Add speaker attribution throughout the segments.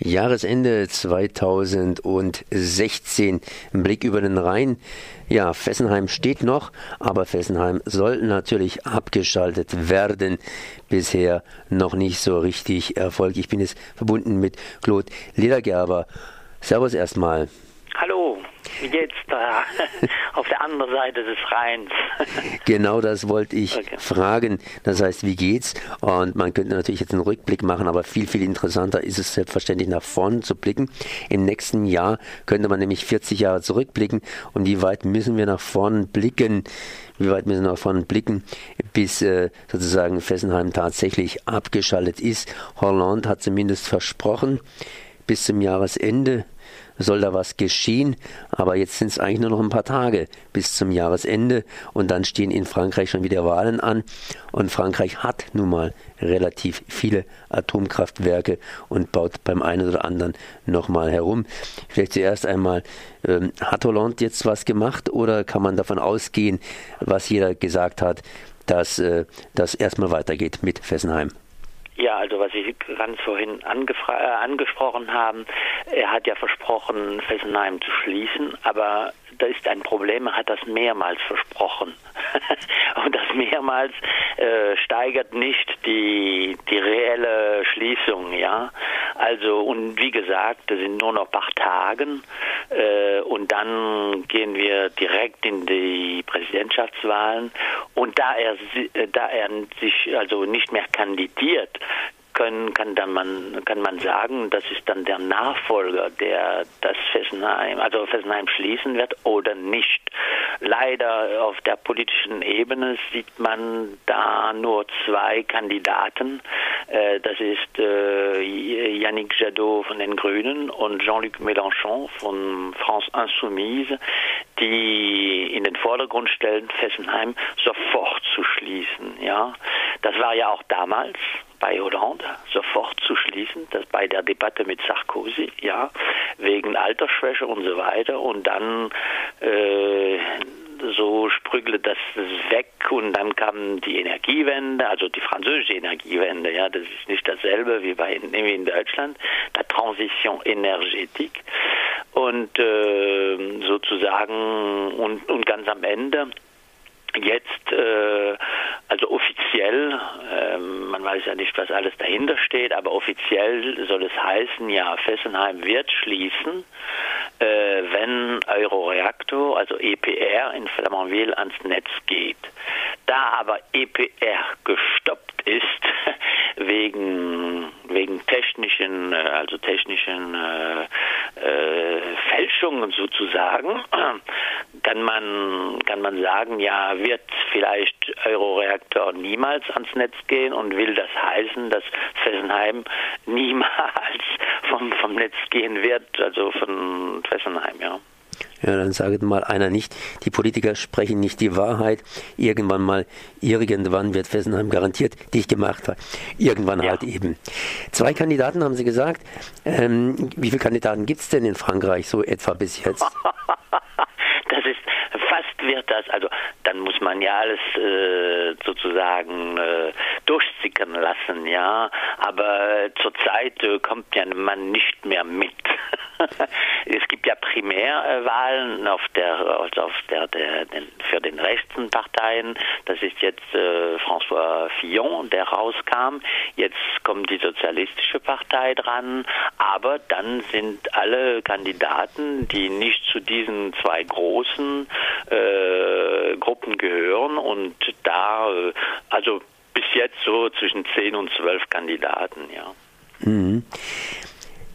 Speaker 1: Jahresende 2016. Ein Blick über den Rhein. Ja, Fessenheim steht noch, aber Fessenheim soll natürlich abgeschaltet werden. Bisher noch nicht so richtig Erfolg. Ich bin jetzt verbunden mit Claude Ledergerber. Servus erstmal.
Speaker 2: Hallo, wie geht's da auf der anderen Seite des Rheins?
Speaker 1: genau das wollte ich okay. fragen. Das heißt, wie geht's? Und man könnte natürlich jetzt einen Rückblick machen, aber viel, viel interessanter ist es selbstverständlich nach vorne zu blicken. Im nächsten Jahr könnte man nämlich 40 Jahre zurückblicken. Und wie weit müssen wir nach vorne blicken? Wie weit müssen wir nach vorne blicken, bis äh, sozusagen Fessenheim tatsächlich abgeschaltet ist? Holland hat zumindest versprochen, bis zum Jahresende soll da was geschehen. Aber jetzt sind es eigentlich nur noch ein paar Tage bis zum Jahresende und dann stehen in Frankreich schon wieder Wahlen an. Und Frankreich hat nun mal relativ viele Atomkraftwerke und baut beim einen oder anderen nochmal herum. Vielleicht zuerst einmal, ähm, hat Hollande jetzt was gemacht oder kann man davon ausgehen, was jeder gesagt hat, dass äh, das erstmal weitergeht mit Fessenheim?
Speaker 2: Ja, also was Sie ganz vorhin äh, angesprochen haben, er hat ja versprochen, Fessenheim zu schließen, aber da ist ein Problem, er hat das mehrmals versprochen. und das mehrmals äh, steigert nicht die, die reelle Schließung, ja. Also, und wie gesagt, das sind nur noch ein paar Tage äh, und dann gehen wir direkt in die Präsidentschaftswahlen. Und da er, da er sich also nicht mehr kandidiert, können, kann dann man, kann man sagen, das ist dann der Nachfolger, der das Fessenheim, also Fessenheim schließen wird oder nicht. Leider auf der politischen Ebene sieht man da nur zwei Kandidaten. Äh, das ist äh, Yannick Jadot von den Grünen und Jean-Luc Mélenchon von France Insoumise, die in den Vordergrund stellen, Fessenheim sofort zu schließen. Ja, das war ja auch damals bei Hollande sofort zu schließen, das bei der Debatte mit Sarkozy, ja, wegen Altersschwäche und so weiter. Und dann äh, so sprügelte das weg und dann kam die Energiewende, also die französische Energiewende, ja, das ist nicht dasselbe wie bei wie in Deutschland, la Transition énergétique und äh, sozusagen und, und ganz am Ende jetzt äh, also offiziell, äh, man weiß ja nicht, was alles dahinter steht, aber offiziell soll es heißen, ja, Fessenheim wird schließen, äh, wenn Euroreaktor, also EPR in Flamanville ans Netz geht. Da aber EPR gestoppt ist wegen wegen technischen, äh, also technischen äh, Fälschungen sozusagen, kann man, kann man sagen, ja, wird vielleicht Euroreaktor niemals ans Netz gehen und will das heißen, dass Fessenheim niemals vom, vom Netz gehen wird, also von Fessenheim, ja.
Speaker 1: Ja, dann sagt mal einer nicht, die Politiker sprechen nicht die Wahrheit. Irgendwann mal, irgendwann wird Fessenheim garantiert dicht gemacht. Irgendwann ja. halt eben. Zwei Kandidaten haben Sie gesagt. Ähm, wie viele Kandidaten gibt es denn in Frankreich so etwa bis jetzt?
Speaker 2: das ist fast wird das, also dann muss man ja alles äh, sozusagen äh, durchsickern lassen, ja. Aber zurzeit äh, kommt ja man nicht mehr mit. es gibt ja Primärwahlen auf der, also auf der, der, für den rechten Parteien. Das ist jetzt äh, François Fillon, der rauskam. Jetzt kommt die Sozialistische Partei dran. Aber dann sind alle Kandidaten, die nicht zu diesen zwei großen äh, Gruppen gehören und da, äh, also bis jetzt so zwischen 10 und 12 Kandidaten, ja. Mhm.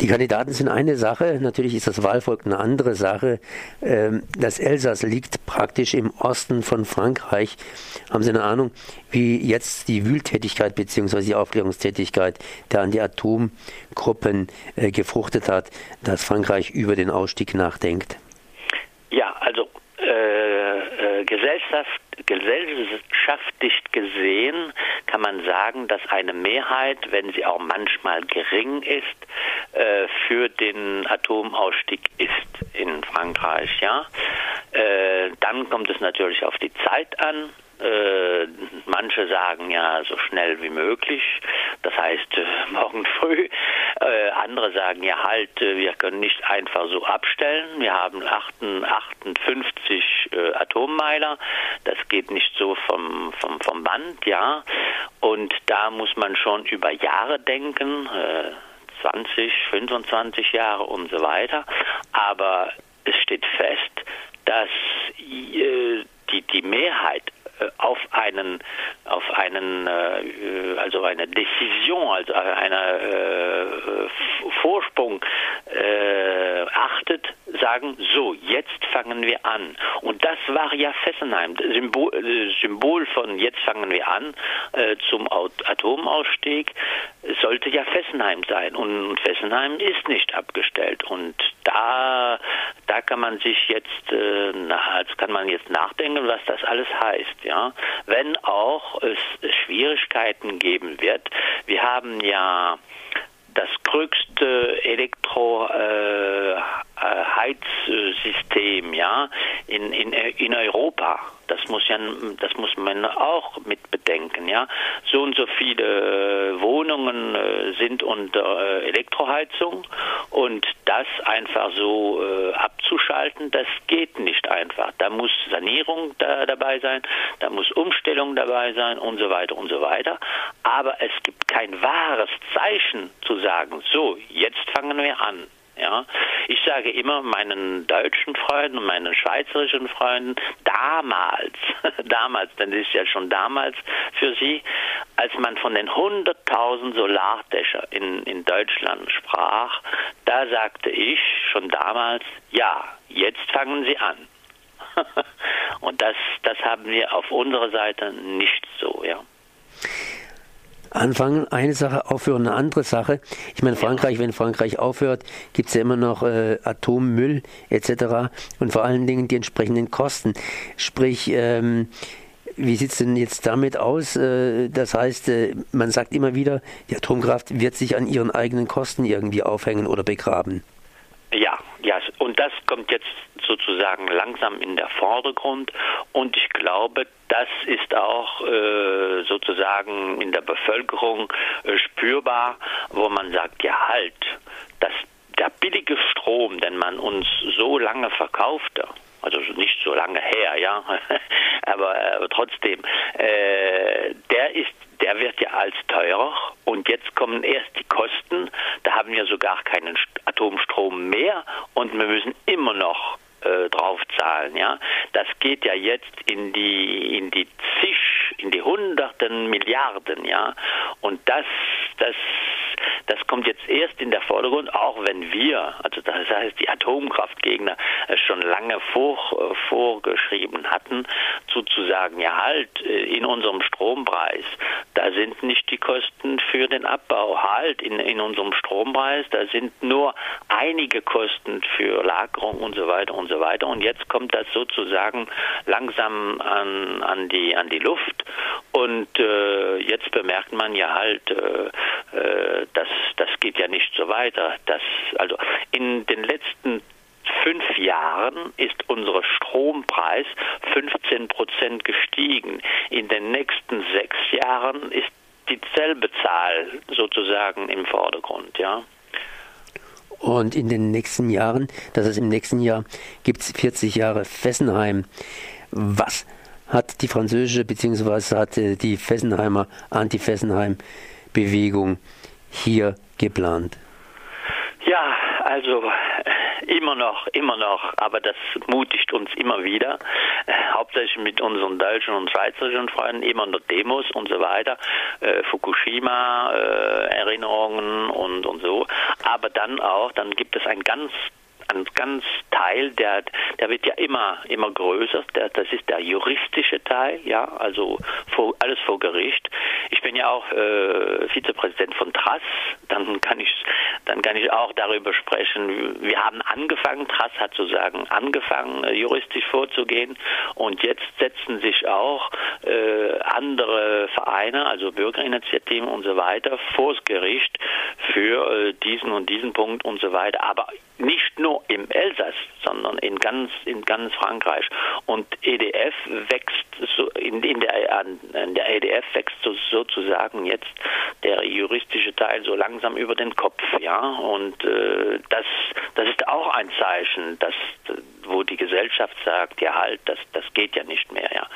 Speaker 1: Die Kandidaten sind eine Sache, natürlich ist das Wahlvolk eine andere Sache. Ähm, das Elsass liegt praktisch im Osten von Frankreich. Haben Sie eine Ahnung, wie jetzt die Wühltätigkeit bzw. die Aufklärungstätigkeit der Anti-Atom-Gruppen äh, gefruchtet hat, dass Frankreich über den Ausstieg nachdenkt?
Speaker 2: Ja, also äh, äh, Gesellschaft, gesellschaftlich gesehen kann man sagen, dass eine Mehrheit, wenn sie auch manchmal gering ist, äh, für den Atomausstieg ist in Frankreich. Ja, äh, dann kommt es natürlich auf die Zeit an. Äh, manche sagen ja so schnell wie möglich, das heißt äh, morgen früh. Äh, andere sagen, ja halt, äh, wir können nicht einfach so abstellen. Wir haben 58 äh, Atommeiler. Das geht nicht so vom, vom, vom Band, ja. Und da muss man schon über Jahre denken. Äh, 20, 25 Jahre und so weiter. Aber es steht fest, dass äh, die, die Mehrheit äh, auf einen auf einen äh, also eine Decision also eine äh, Vorsprung achtet sagen so jetzt fangen wir an. Und das war ja Fessenheim. Symbol, äh, Symbol von jetzt fangen wir an äh, zum Atomausstieg sollte ja Fessenheim sein. Und Fessenheim ist nicht abgestellt. Und da da kann man sich jetzt äh, also kann man jetzt nachdenken was das alles heißt ja, wenn auch es Schwierigkeiten geben wird. Wir haben ja das größte Elektroheizsystem äh, ja in, in, in Europa das muss ja, das muss man auch mit bedenken, ja. So und so viele äh, Wohnungen äh, sind unter äh, Elektroheizung und das einfach so abzuschalten, das geht nicht einfach. Da muss Sanierung da, dabei sein, da muss Umstellung dabei sein und so weiter und so weiter. Aber es gibt kein wahres Zeichen zu sagen, so, jetzt fangen wir an. Ja, ich sage immer meinen deutschen Freunden und meinen schweizerischen Freunden, damals, damals, denn das ist ja schon damals für sie, als man von den 100.000 Solardächer in, in Deutschland sprach, da sagte ich schon damals, ja, jetzt fangen sie an. und das, das haben wir auf unserer Seite nicht so, ja
Speaker 1: anfangen, eine Sache aufhören, eine andere Sache. Ich meine, Frankreich, wenn Frankreich aufhört, gibt es ja immer noch äh, Atommüll etc. und vor allen Dingen die entsprechenden Kosten. Sprich, ähm, wie sieht es denn jetzt damit aus? Äh, das heißt, äh, man sagt immer wieder, die Atomkraft wird sich an ihren eigenen Kosten irgendwie aufhängen oder begraben.
Speaker 2: Ja, ja, und das kommt jetzt sozusagen langsam in der Vordergrund. Und ich glaube, das ist auch äh, sozusagen in der Bevölkerung äh, spürbar, wo man sagt, ja halt, dass der billige Strom, den man uns so lange verkaufte, also nicht so lange her, ja, aber, aber trotzdem, äh, der ist der wird ja als teurer. Und jetzt kommen erst die Kosten. Da haben wir sogar keinen Atomstrom mehr. Und wir müssen immer noch draufzahlen. Ja, das geht ja jetzt in die in die zig, in die Hunderten Milliarden. Ja, und das das kommt jetzt erst in der Vordergrund, auch wenn wir, also das heißt die Atomkraftgegner, es schon lange vor, äh, vorgeschrieben hatten, sozusagen, ja halt, äh, in unserem Strompreis, da sind nicht die Kosten für den Abbau, halt, in, in unserem Strompreis, da sind nur einige Kosten für Lagerung und so weiter und so weiter. Und jetzt kommt das sozusagen langsam an, an, die, an die Luft. Und äh, jetzt bemerkt man ja halt, äh, äh, dass das geht ja nicht so weiter. Das, also in den letzten fünf Jahren ist unser Strompreis 15 Prozent gestiegen. In den nächsten sechs Jahren ist dieselbe Zahl sozusagen im Vordergrund, ja.
Speaker 1: Und in den nächsten Jahren, das heißt im nächsten Jahr, gibt es 40 Jahre Fessenheim. Was hat die französische bzw. hat die Fessenheimer Anti-Fessenheim-Bewegung hier geplant?
Speaker 2: Ja, also immer noch, immer noch, aber das mutigt uns immer wieder, äh, hauptsächlich mit unseren deutschen und schweizerischen Freunden, immer noch Demos und so weiter, äh, Fukushima, äh, Erinnerungen und, und so, aber dann auch, dann gibt es ein ganz ein ganz Teil, der, der wird ja immer, immer größer. Der, das ist der juristische Teil, ja, also vor, alles vor Gericht. Ich bin ja auch äh, Vizepräsident von TRAS, dann kann ich, dann kann ich auch darüber sprechen. Wir haben angefangen, TRAS hat sozusagen angefangen, äh, juristisch vorzugehen und jetzt setzen sich auch äh, andere Vereine, also Bürgerinitiativen und so weiter, vors Gericht für äh, diesen und diesen Punkt und so weiter. Aber nicht nur im Elsass, sondern in ganz, in ganz Frankreich. Und EDF wächst so, in, in, der, in der EDF wächst so, sozusagen jetzt der juristische Teil so langsam über den Kopf, ja. Und äh, das, das ist auch ein Zeichen, dass wo die Gesellschaft sagt, ja halt, das, das geht ja nicht mehr, ja.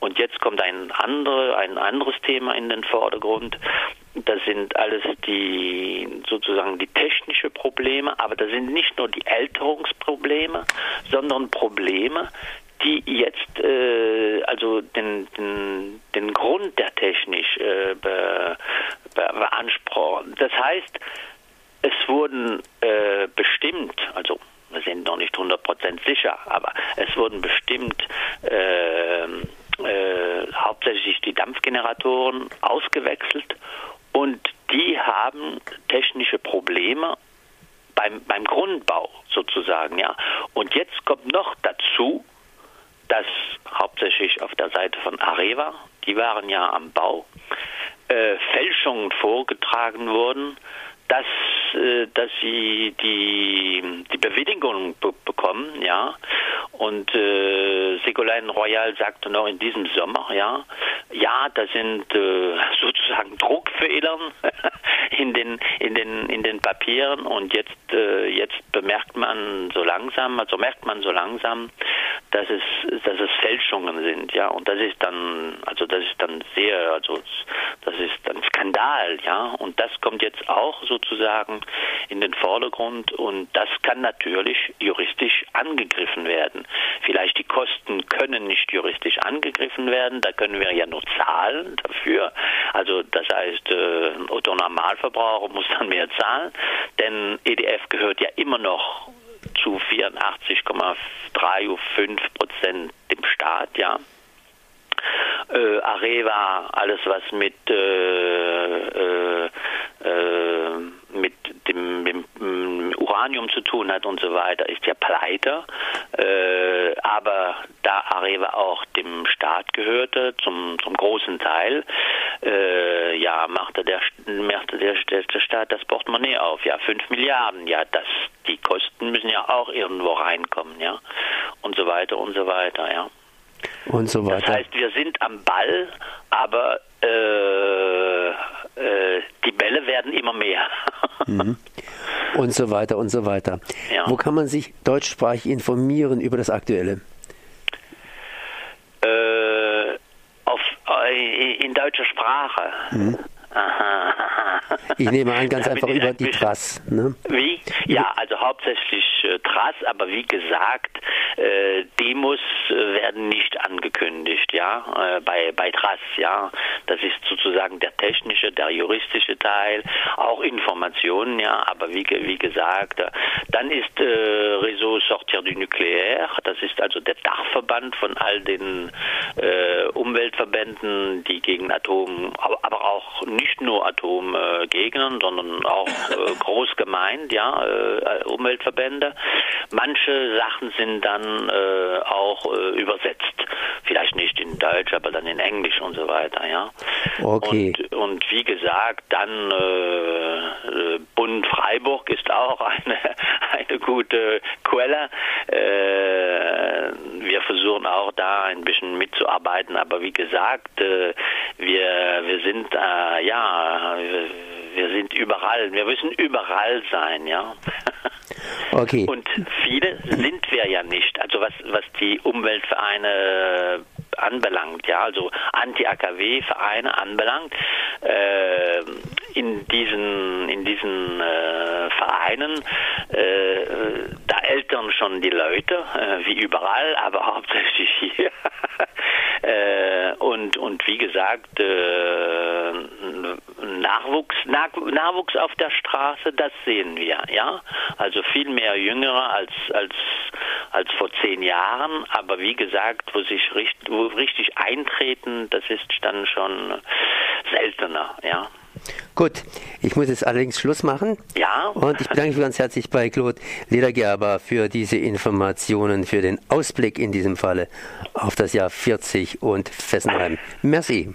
Speaker 2: Und jetzt kommt ein, andere, ein anderes Thema in den Vordergrund. Das sind alles die sozusagen die technische Probleme, aber das sind nicht nur die Älterungsprobleme, sondern Probleme, die jetzt äh, also den, den, den Grund der Technik äh, be, be, beanspruchen. Das heißt, es wurden äh, bestimmt, also wir sind noch nicht 100% sicher, aber es wurden bestimmt äh, äh, hauptsächlich die Dampfgeneratoren ausgewechselt haben technische Probleme beim, beim Grundbau sozusagen, ja. Und jetzt kommt noch dazu, dass hauptsächlich auf der Seite von Areva, die waren ja am Bau, äh, Fälschungen vorgetragen wurden, dass, äh, dass sie die, die Bewilligung be bekommen, ja. Und äh, Ségolène Royal sagte noch in diesem Sommer, ja, ja, da sind äh, sozusagen Druckfehler in den in den in den Papieren. Und jetzt äh, jetzt bemerkt man so langsam, also merkt man so langsam, dass es dass es Fälschungen sind, ja, und das ist dann also das ist dann sehr also das ist ein Skandal, ja, und das kommt jetzt auch sozusagen in den Vordergrund. Und das kann natürlich juristisch angegriffen werden. Vielleicht die Kosten können nicht juristisch angegriffen werden, da können wir ja nur zahlen dafür. Also das heißt, äh, Otto Normalverbraucher muss dann mehr zahlen, denn EDF gehört ja immer noch zu 84,35 Prozent dem Staat, ja. Äh, Areva, alles was mit äh, äh, äh mit dem, dem, Uranium zu tun hat und so weiter, ist ja pleite. Äh, aber da Areva auch dem Staat gehörte, zum, zum großen Teil, äh, ja, machte der, machte der, der Staat das Portemonnaie auf. Ja, 5 Milliarden, ja, das, die Kosten müssen ja auch irgendwo reinkommen, ja. Und so weiter und so weiter, ja.
Speaker 1: Und so weiter.
Speaker 2: Das heißt, wir sind am Ball, aber äh, äh, die Bälle werden immer mehr.
Speaker 1: mhm. Und so weiter und so weiter. Ja. Wo kann man sich deutschsprachig informieren über das Aktuelle?
Speaker 2: Äh, auf, äh, in deutscher Sprache. Mhm.
Speaker 1: Ich nehme an, ganz einfach über die Trass.
Speaker 2: Ne? Wie? Ja, also hauptsächlich äh, Trass, aber wie gesagt, äh, Demos werden nicht angekündigt, ja, äh, bei, bei Trass, ja. Das ist sozusagen der technische, der juristische Teil, auch Informationen, ja, aber wie, wie gesagt, äh, dann ist äh, Réseau Sortir du Nucléaire, das ist also der Dachverband von all den äh, Umweltverbänden, die gegen Atom, aber auch nicht nur Atomgegnern, sondern auch äh, groß gemeint, ja, äh, Umweltverbände. Manche Sachen sind dann äh, auch äh, übersetzt. Vielleicht nicht in Deutsch, aber dann in Englisch und so weiter, ja.
Speaker 1: Okay.
Speaker 2: Und, und wie gesagt, dann äh, äh, Bund Freiburg ist auch eine, eine gute Quelle. wir versuchen auch da ein bisschen mitzuarbeiten, aber wie gesagt, wir, wir sind ja wir sind überall, wir müssen überall sein, ja.
Speaker 1: Okay.
Speaker 2: Und viele sind wir ja nicht. Also was, was die Umweltvereine anbelangt, ja, also Anti-AKW-Vereine anbelangt, äh, in diesen, in diesen äh, Vereinen, äh, da eltern schon die Leute, äh, wie überall, aber hauptsächlich hier. Äh, und, und wie gesagt, äh, Nachwuchs, Nach, Nachwuchs auf der Straße, das sehen wir, ja. Also viel mehr Jüngere als, als, als vor zehn Jahren, aber wie gesagt, wo sich richtig, wo richtig eintreten, das ist dann schon seltener, ja.
Speaker 1: Gut, ich muss jetzt allerdings Schluss machen.
Speaker 2: Ja.
Speaker 1: Und ich bedanke mich ganz herzlich bei Claude Ledergerber für diese Informationen, für den Ausblick in diesem Falle auf das Jahr 40 und Fessenheim. Merci.